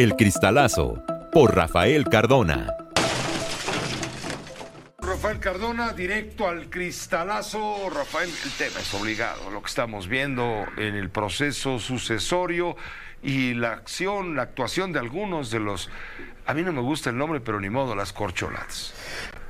El Cristalazo por Rafael Cardona. Rafael Cardona, directo al cristalazo. Rafael, el tema es obligado, lo que estamos viendo en el proceso sucesorio y la acción, la actuación de algunos de los, a mí no me gusta el nombre, pero ni modo, las corcholatas.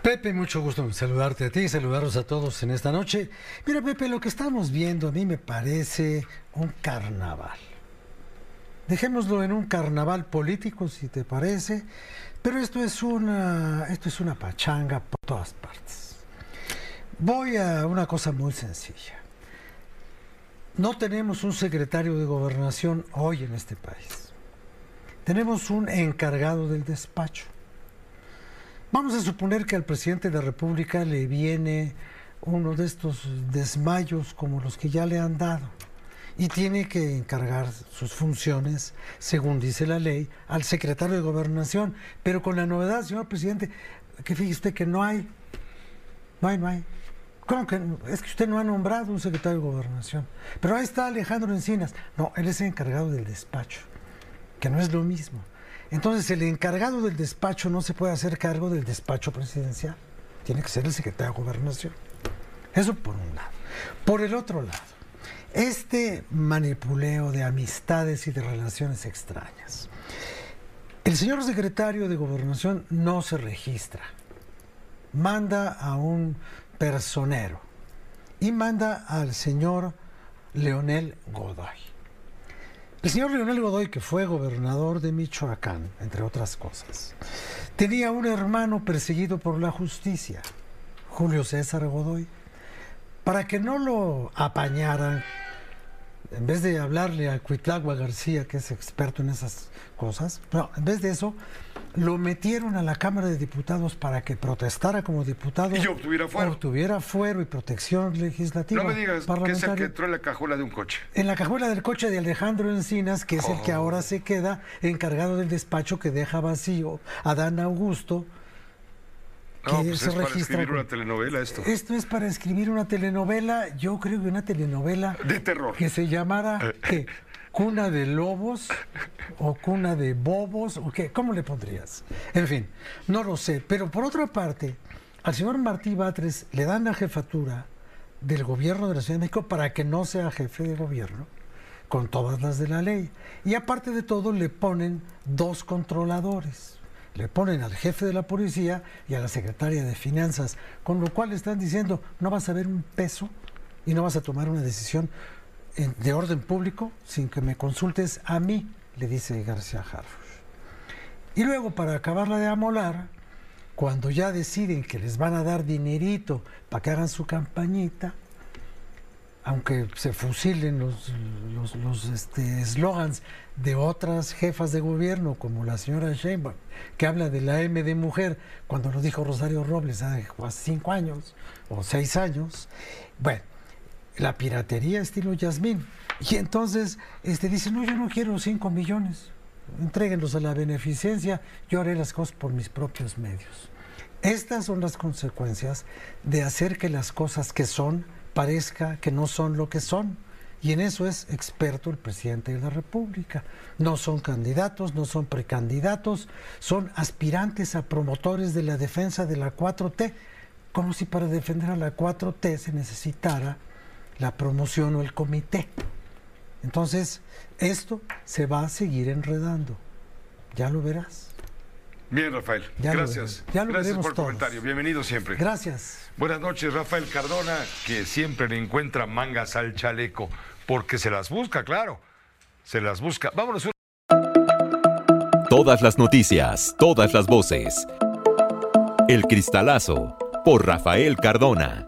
Pepe, mucho gusto saludarte a ti y saludaros a todos en esta noche. Mira, Pepe, lo que estamos viendo a mí me parece un carnaval. Dejémoslo en un carnaval político, si te parece, pero esto es una, esto es una pachanga por todas partes. Voy a una cosa muy sencilla. No tenemos un secretario de gobernación hoy en este país. Tenemos un encargado del despacho. Vamos a suponer que al presidente de la República le viene uno de estos desmayos como los que ya le han dado y tiene que encargar sus funciones, según dice la ley, al secretario de gobernación, pero con la novedad, señor presidente, que fíjese usted que no hay, no hay, no hay. ¿Cómo que es que usted no ha nombrado un secretario de gobernación? Pero ahí está Alejandro Encinas. No, él es el encargado del despacho, que no es lo mismo. Entonces el encargado del despacho no se puede hacer cargo del despacho presidencial. Tiene que ser el secretario de gobernación. Eso por un lado. Por el otro lado, este manipuleo de amistades y de relaciones extrañas. El señor secretario de gobernación no se registra. Manda a un personero y manda al señor Leonel Godoy. El señor Leonel Godoy, que fue gobernador de Michoacán, entre otras cosas, tenía un hermano perseguido por la justicia, Julio César Godoy. Para que no lo apañaran, en vez de hablarle a Cuitlagua García, que es experto en esas cosas, no, en vez de eso, lo metieron a la Cámara de Diputados para que protestara como diputado. Y obtuviera fuero. Obtuviera fuero y protección legislativa. No me digas que es el que entró en la cajuela de un coche. En la cajuela del coche de Alejandro Encinas, que es el que Oh. ahora se queda encargado del despacho que deja vacío a Dan Augusto. No, pues se es para escribir una telenovela esto. Esto es para escribir una telenovela, yo creo que una telenovela De terror. que se llamara Eh. ¿qué? Cuna de Lobos o Cuna de Bobos o qué, ¿cómo le pondrías? En fin, no lo sé, pero por otra parte, al señor Martí Batres le dan la jefatura del gobierno de la Ciudad de México para que no sea jefe de gobierno con todas las de la ley. Y aparte de todo le ponen dos controladores. Le ponen al jefe de la policía y a la secretaria de finanzas, con lo cual están diciendo, no vas a ver un peso y no vas a tomar una decisión en- de orden público sin que me consultes a mí, le dice García Harfuch. Y luego, para acabarla de amolar, cuando ya deciden que les van a dar dinerito para que hagan su campañita, aunque se fusilen los los, este, eslogans de otras jefas de gobierno, como la señora Sheinbaum, que habla de la M de mujer, cuando lo dijo Rosario Robles hace cinco años o seis años, bueno, la piratería estilo Yasmín. Y entonces este, dice, no, yo no quiero cinco millones, entréguenlos a la beneficencia, yo haré las cosas por mis propios medios. Estas son las consecuencias de hacer que las cosas que son parezca que no son lo que son. Y en eso es experto el presidente de la República. No son candidatos, no son precandidatos, son aspirantes a promotores de la defensa de la 4T. como si para defender a la 4T se necesitara la promoción o el comité. Entonces, esto se va a seguir enredando. Ya lo verás. Bien, Rafael. Ya Gracias. veremos. Ya lo Gracias por el todos. comentario. Bienvenido siempre. Gracias. Buenas noches, Rafael Cardona, que siempre le encuentra mangas al chaleco, porque se las busca, claro. Se las busca. Vámonos. Todas las noticias, todas las voces. El Cristalazo por Rafael Cardona.